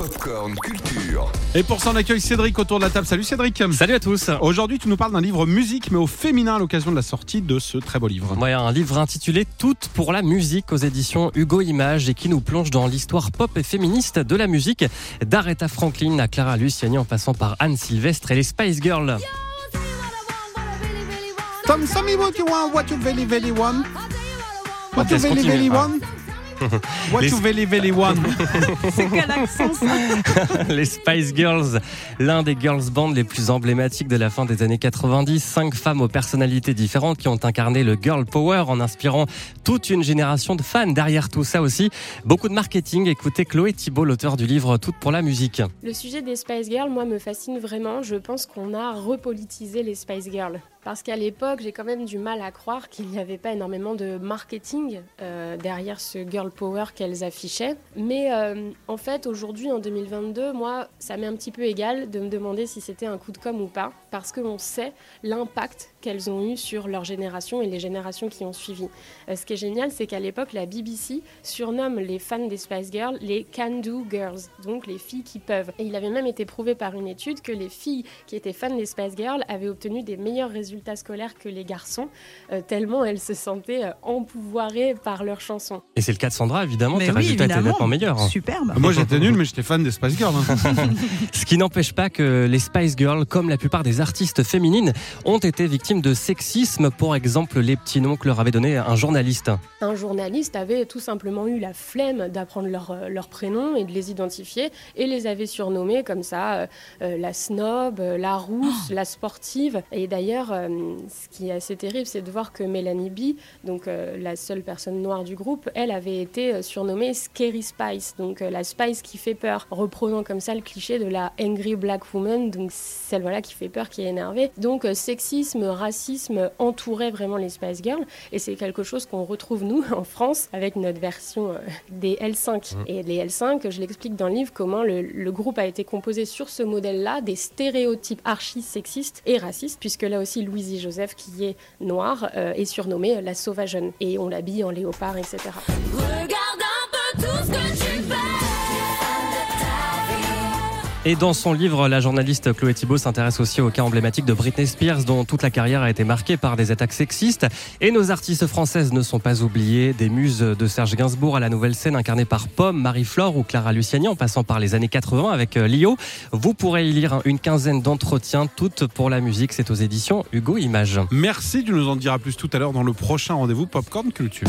Popcorn Culture. Et pour ça, on accueille Cédric autour de la table. Salut Cédric. Salut à tous. Aujourd'hui, tu nous parles d'un livre musique, mais au féminin à l'occasion de la sortie de ce très beau livre. Ouais, un livre intitulé Toutes pour la musique aux éditions Hugo Images et qui nous plonge dans l'histoire pop et féministe de la musique d'Aretha Franklin à Clara Luciani en passant par Anne Sylvestre et les Spice Girls. Tom, tell me what you want, what you very, very want. What you very Ah. want. What Les- you very, very want? C'est quel accent ça? Les Spice Girls, l'un des girls bands les plus emblématiques de la fin des années 90. Cinq femmes aux personnalités différentes qui ont incarné le girl power en inspirant toute une génération de fans. Derrière tout ça aussi, beaucoup de marketing. Écoutez Chloé Thibault, l'auteur du livre Toutes pour la musique. Le sujet des Spice Girls, moi, me fascine vraiment. Je pense qu'on a repolitisé les Spice Girls. Parce qu'à l'époque, j'ai quand même du mal à croire qu'il n'y avait pas énormément de marketing euh, derrière ce girl power qu'elles affichaient. Mais euh, en fait, aujourd'hui, en 2022, moi, ça m'est un petit peu égal de me demander si c'était un coup de com' ou pas. Parce qu'on sait l'impact qu'elles ont eu sur leur génération et les générations qui ont suivi. Euh, ce qui est génial, c'est qu'à l'époque, la BBC surnomme les fans des Spice Girls les Can-Do Girls, donc les filles qui peuvent. Et il avait même été prouvé par une étude que les filles qui étaient fans des Spice Girls avaient obtenu des meilleurs résultats scolaires que les garçons, euh, tellement elles se sentaient euh, empouvoirées par leurs chansons. Et c'est le cas de Sandra, évidemment. Mais Tes oui, résultats étaient évidemment. nettement meilleurs. Superbe. Moi, j'étais nul, mais j'étais fan des Spice Girls. hein. Ce qui n'empêche pas que les Spice Girls, comme la plupart des artistes féminines, ont été victimes de sexisme. Pour exemple, les petits noms que leur avait donné un journaliste. Un journaliste avait tout simplement eu la flemme d'apprendre leur, euh, leur prénom et de les identifier et les avait surnommés comme ça euh, la snob, la rousse, la sportive. Et d'ailleurs, euh, ce qui est assez terrible, c'est de voir que Mélanie B, donc euh, la seule personne noire du groupe, elle avait été euh, surnommée Scary Spice, donc euh, la Spice qui fait peur, reprenant comme ça le cliché de la angry black woman, donc celle voilà qui fait peur, qui est énervée. Donc sexisme, racisme entourait vraiment les Spice Girls. Et c'est quelque chose qu'on retrouve, nous, en France, avec notre version des L5. Et les L5, je l'explique dans le livre comment le, le groupe a été composé sur ce modèle-là, des stéréotypes archi-sexistes et racistes, puisque là aussi, Louisie Joseph, qui est noire, est surnommée euh, la sauvageonne. Et on l'habille en léopard, etc. Regarde un peu tout ce que Et dans son livre, la journaliste Chloé Thibault s'intéresse aussi au cas emblématique de Britney Spears, dont toute la carrière a été marquée par des attaques sexistes. Et nos artistes françaises ne sont pas oubliées, des muses de Serge Gainsbourg à la nouvelle scène incarnée par Pomme, Marie-Flore ou Clara Luciani, en passant par les années 80 avec euh, Lio. Vous pourrez y lire une quinzaine d'entretiens, toutes pour la musique. C'est aux éditions Hugo Images. Merci, tu nous en diras plus tout à l'heure dans le prochain rendez-vous Popcorn Culture.